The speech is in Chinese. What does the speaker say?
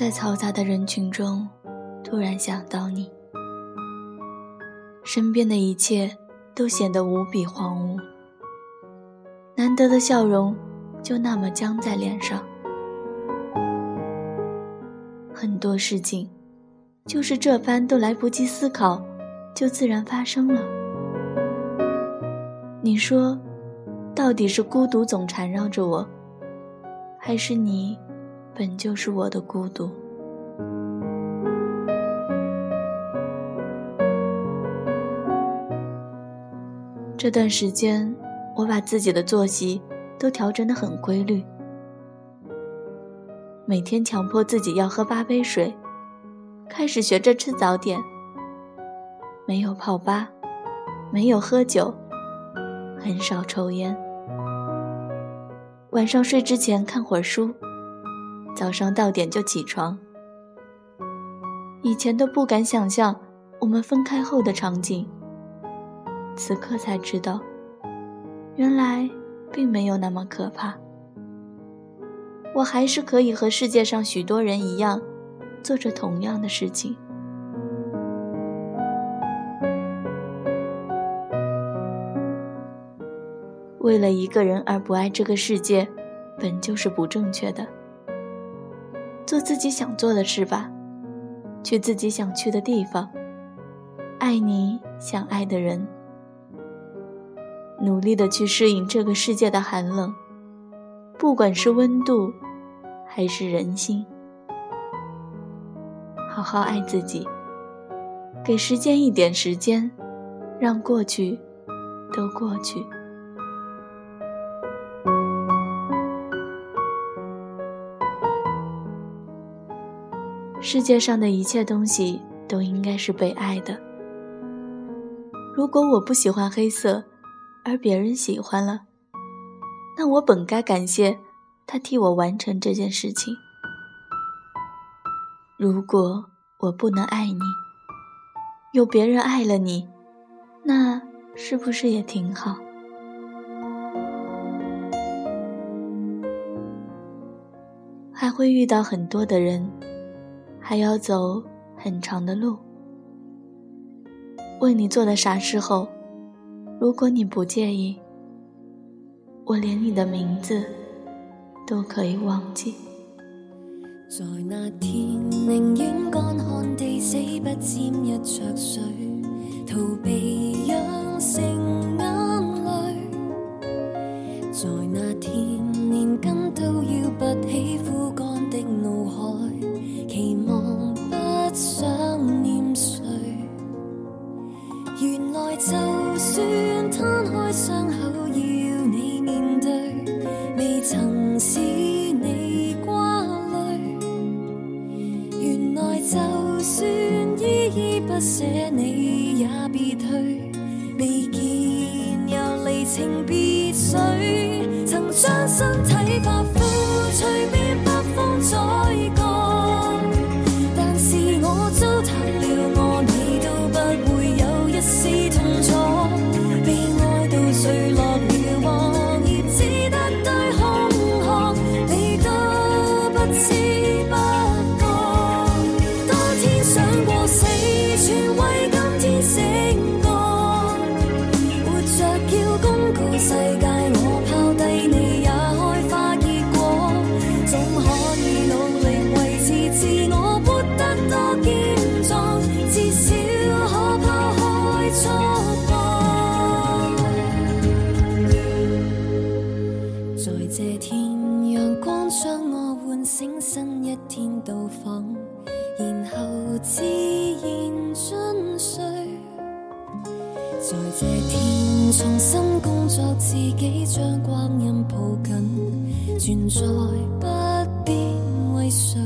在嘈杂的人群中，突然想到你，身边的一切都显得无比荒芜，难得的笑容就那么僵在脸上。很多事情，就是这般都来不及思考，就自然发生了。你说，到底是孤独总缠绕着我，还是你？本就是我的孤独。这段时间，我把自己的作息都调整的很规律，每天强迫自己要喝八杯水，开始学着吃早点，没有泡吧，没有喝酒，很少抽烟，晚上睡之前看会儿书。早上到点就起床。以前都不敢想象我们分开后的场景，此刻才知道，原来并没有那么可怕。我还是可以和世界上许多人一样，做着同样的事情。为了一个人而不爱这个世界，本就是不正确的。做自己想做的事吧，去自己想去的地方，爱你想爱的人，努力的去适应这个世界的寒冷，不管是温度，还是人心，好好爱自己，给时间一点时间，让过去都过去。世界上的一切东西都应该是被爱的。如果我不喜欢黑色，而别人喜欢了，那我本该感谢他替我完成这件事情。如果我不能爱你，有别人爱了你，那是不是也挺好？还会遇到很多的人。还要走很长的路。为你做的傻事后，如果你不介意，我连你的名字都可以忘记。在那天，宁愿干旱地死，不沾一滴水，逃避养成就算摊开伤口要你面对，未曾使你挂虑。原来就算依依不舍，你也别退。未见又离情别绪，曾将身体化腐，随便北风宰割。但是我糟蹋了我，你都不会有一丝痛楚。将我唤醒新一天到访然后自然进睡在这天重新工作自己将光阴抱紧存在不必为谁？